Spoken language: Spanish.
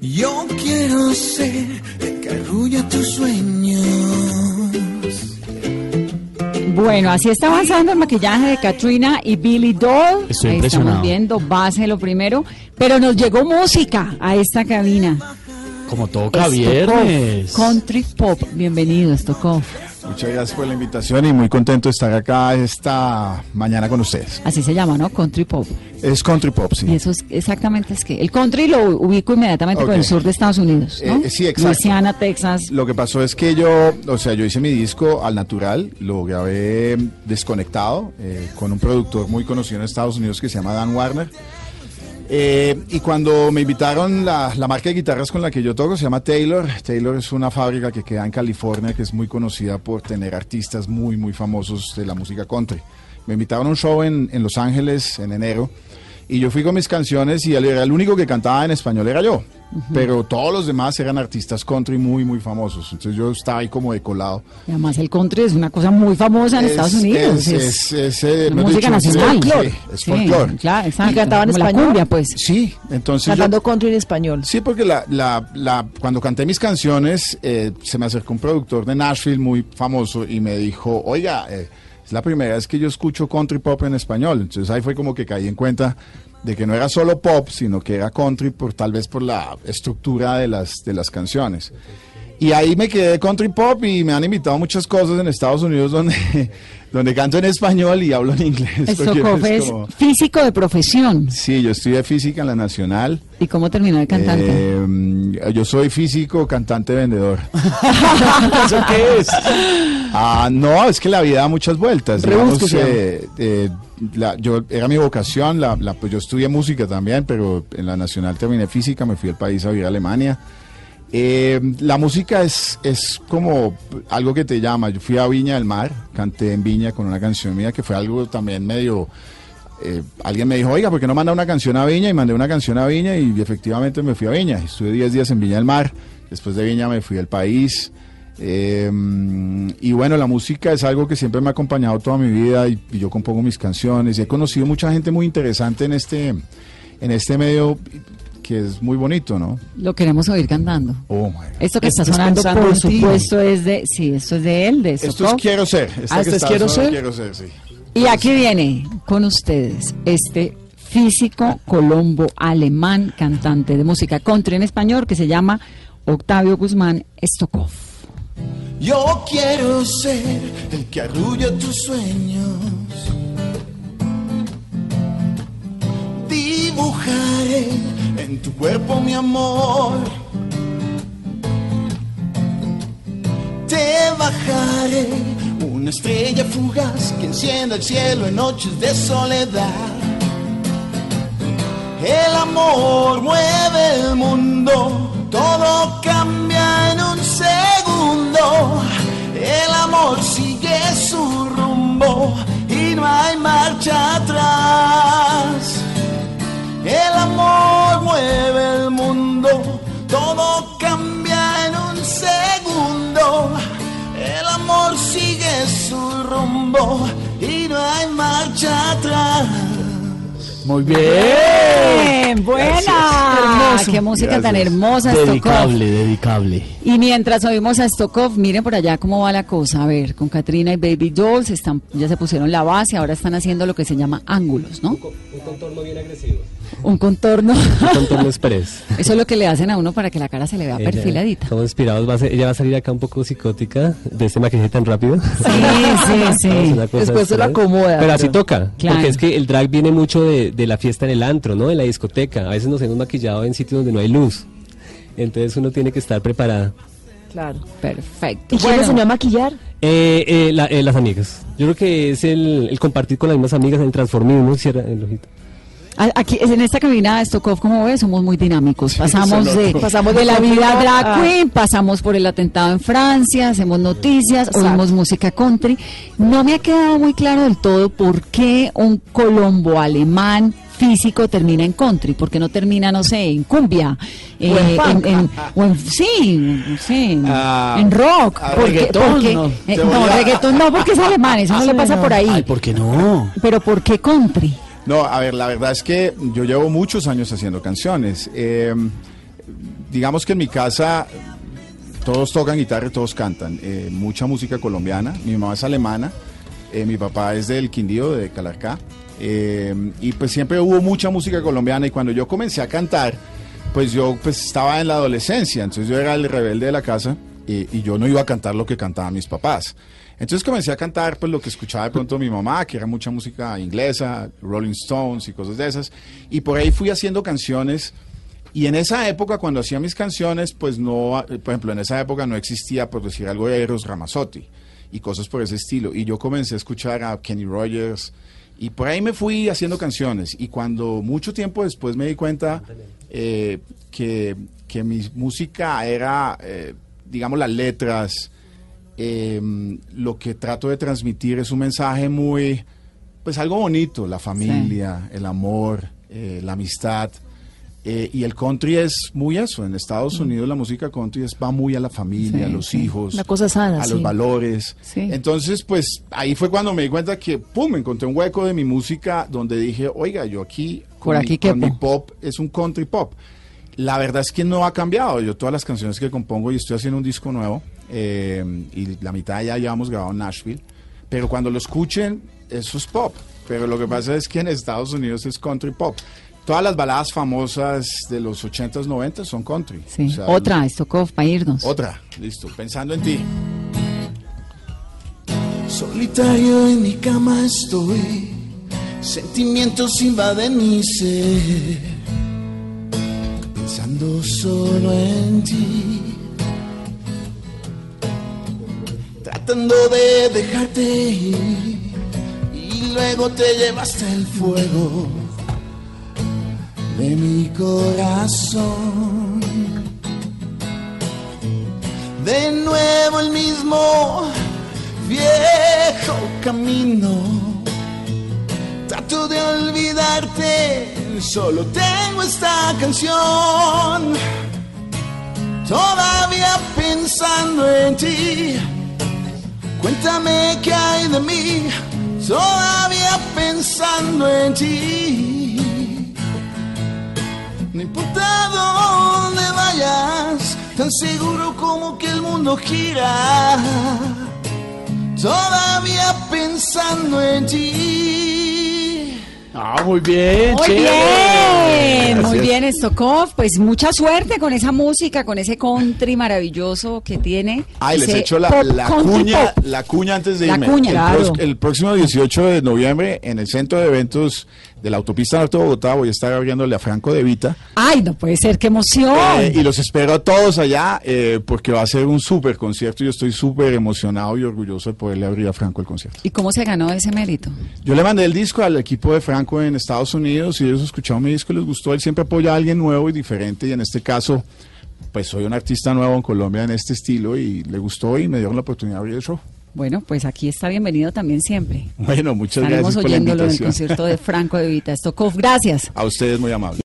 Yo quiero ser el que arrulla tus sueños. Bueno, así está avanzando el maquillaje de Katrina y Billy Doll. Estoy Ahí impresionado. estamos viendo base lo primero, pero nos llegó música a esta cabina. Como toca Estokov, viernes. Country Pop. Bienvenido, Stokov. Muchas gracias por la invitación y muy contento de estar acá esta mañana con ustedes. Así se llama, ¿no? Country Pop. Es country pop, Y sí. eso es exactamente es que el country lo ubico inmediatamente por el sur de Estados Unidos, ¿no? Eh, sí, exacto. Luisiana, Texas. Lo que pasó es que yo, o sea, yo hice mi disco al natural, lo grabé desconectado eh, con un productor muy conocido en Estados Unidos que se llama Dan Warner. Eh, y cuando me invitaron, la, la marca de guitarras con la que yo toco se llama Taylor. Taylor es una fábrica que queda en California que es muy conocida por tener artistas muy, muy famosos de la música country. Me invitaron a un show en, en Los Ángeles en enero y yo fui con mis canciones y era el único que cantaba en español era yo. Pero todos los demás eran artistas country muy, muy famosos. Entonces yo estaba ahí como de colado. Y además el country es una cosa muy famosa en Es- Estados Unidos. Es, es, es, eh, música dicho, es nacional. folclore, es Sí, folclore. claro, exacto. ¿Y cantaban como la español? cumbia, pues. Sí, entonces yo- Cantando country en español. Sí, porque la, la, la, cuando canté mis canciones, eh, se me acercó un productor de Nashville muy famoso y me dijo, oiga, eh, es la primera vez que yo escucho country pop en español. Entonces ahí fue como que caí en cuenta de que no era solo pop, sino que era country por tal vez por la estructura de las, de las canciones. Y ahí me quedé country pop y me han invitado a muchas cosas en Estados Unidos donde, donde canto en español y hablo en inglés. porque Stokov es es como- físico de profesión. Sí, yo estudié física en la Nacional. ¿Y cómo terminó de cantante? Eh, yo soy físico, cantante, vendedor. ¿Eso qué es? Ah, no, es que la vida da muchas vueltas. Digamos, eh, eh, la- yo era mi vocación, la, la- pues yo estudié música también, pero en la nacional terminé física, me fui al país a vivir a Alemania. Eh, la música es, es como algo que te llama. Yo fui a Viña del Mar, canté en Viña con una canción mía que fue algo también medio eh, alguien me dijo, oiga, ¿por qué no manda una canción a Viña? Y mandé una canción a Viña y efectivamente me fui a Viña. Estuve 10 días en Viña del Mar. Después de Viña me fui al país. Eh, y bueno, la música es algo que siempre me ha acompañado toda mi vida y, y yo compongo mis canciones. Y he conocido mucha gente muy interesante en este, en este medio que es muy bonito, ¿no? Lo queremos oír cantando. Oh, my God. Esto que está sonando, por supuesto, es de. Sí, esto es de él, de Esto es. Quiero Ser. Esta Ah, que ¿esto es Quiero Ser? Quiero Ser, sí. Y aquí viene con ustedes este físico colombo alemán, cantante de música country en español que se llama Octavio Guzmán Stokov. Yo quiero ser el que arrulla tus sueños. Dibujaré en tu cuerpo mi amor. Te bajaré una estrella fugaz que encienda el cielo en noches de soledad. El amor mueve el mundo, todo cambia en un El amor sigue su rumbo y no hay marcha atrás. El amor mueve el mundo, todo cambia en un segundo. El amor sigue su rumbo y no hay marcha atrás. Muy bien. ¡Bien! ¡Buena! ¡Qué música tan hermosa, Stokov! Dedicable, dedicable. Y mientras oímos a Stokov, miren por allá cómo va la cosa. A ver, con Katrina y Baby Dolls están, ya se pusieron la base, ahora están haciendo lo que se llama ángulos, ¿no? Un contorno bien agresivo. Un contorno. Un contorno express. Eso es lo que le hacen a uno para que la cara se le vea Ella- perfiladita. Estamos inspirados. Va a ser- ella va a salir acá un poco psicótica de este maquillaje tan rápido. Sí, sí, sí. Después se la acomoda, Pero así toca. Claro. Porque es que el drag viene mucho de, de la fiesta en el antro, ¿no? En la discoteca. A veces nos hemos maquillado en sitios donde no hay luz. Entonces uno tiene que estar preparada. Claro. Perfecto. ¿Y quién le enseñó a maquillar? Eh, eh, la- eh, las amigas. Yo creo que es el, el compartir con las mismas amigas, el transformismo, cierra el ojito. Aquí en esta cabina de Stokov, como ves, somos muy dinámicos. Pasamos de, pasamos de la vida drag queen, pasamos por el atentado en Francia, hacemos noticias, oímos música country. No me ha quedado muy claro del todo por qué un colombo alemán físico termina en country, por qué no termina, no sé, en cumbia, eh, en, en- o en- sí, sí, en, Ah, en rock, porque, reggaetón, porque- no. eh, no, a- reggaetón no, porque es alemán, eso no le pasa por ahí, Ay, ¿por qué no? pero ¿por qué country? No, a ver, la verdad es que yo llevo muchos años haciendo canciones. Eh, digamos que en mi casa todos tocan guitarra y todos cantan. Eh, mucha música colombiana. Mi mamá es alemana. Eh, mi papá es del Quindío, de Calarcá. eh, y pues siempre hubo mucha música colombiana. Y cuando yo comencé a cantar, pues yo pues estaba en la adolescencia. Entonces yo era el rebelde de la casa y yo no iba a cantar lo que cantaban mis papás. Entonces comencé a cantar pues lo que escuchaba de pronto mi mamá, que era mucha música inglesa, Rolling Stones y cosas de esas. Y por ahí fui haciendo canciones. Y en esa época, cuando hacía mis canciones, pues no, por ejemplo, en esa época no existía, por decir algo, de Eros Ramazzotti y cosas por ese estilo. Y yo comencé a escuchar a Kenny Rogers y por ahí me fui haciendo canciones. Y cuando mucho tiempo después me di cuenta eh, que, que mi música era, eh, digamos, las letras, eh, lo que trato de transmitir es un mensaje muy, pues algo bonito, la familia, el amor, eh, la amistad. Eh, y el country es muy eso. En Estados Unidos la música country es, va muy a la familia, Sí, a los sí. hijos, Una cosa sana, a sí. los valores. Entonces, pues ahí fue cuando me di cuenta que, pum, encontré un hueco de mi música donde dije, oiga, yo aquí, Por mi- aquí con quepo. mi pop es un country pop. La verdad es que no ha cambiado. Yo todas las canciones que compongo y estoy haciendo un disco nuevo eh, y la mitad ya llevamos grabado en Nashville. Pero cuando lo escuchen, eso es pop. Pero lo que pasa es que en Estados Unidos es country pop. Todas las baladas famosas de los 80s, 90s son country. Sí. O sea, Otra, Stokov, para irnos. Otra, listo. Pensando en ti. Solitario en mi cama estoy, sentimientos invaden mi ser, pensando solo en ti, tratando de dejarte ir y luego te llevaste el fuego de mi corazón. De nuevo el mismo viejo camino. Trato de olvidarte, solo tengo esta canción. Todavía pensando en ti, cuéntame qué hay de mí. Todavía pensando en ti. No importa dónde vayas, tan seguro como que el mundo gira. Todavía pensando en ti. Ah, muy bien, Muy chévere. bien, muy bien, Stokov. Pues mucha suerte con esa música, con ese country maravilloso que tiene. Ay, les echo la, cuña, pop. la cuña antes de La irme. cuña, el, claro. el próximo 18 de noviembre en el centro de eventos de la autopista Norte de Bogotá voy a estar abriéndole a Franco de Vita. Ay, no puede ser, qué emoción. Eh, y los espero a todos allá eh, porque va a ser un súper concierto. Yo estoy súper emocionado y orgulloso de poderle abrir a Franco el concierto. ¿Y cómo se ganó ese mérito? Yo le mandé el disco al equipo de Franco en Estados Unidos y ellos escucharon mi disco y les gustó. Él siempre apoya a alguien nuevo y diferente y en este caso, pues soy un artista nuevo en Colombia en este estilo y le gustó y me dieron la oportunidad de abrir el show. Bueno, pues aquí está bienvenido también siempre. Bueno, muchas Estaremos gracias por la oyéndolo en el concierto de Franco de Vita. Stokov, gracias. A ustedes muy amables.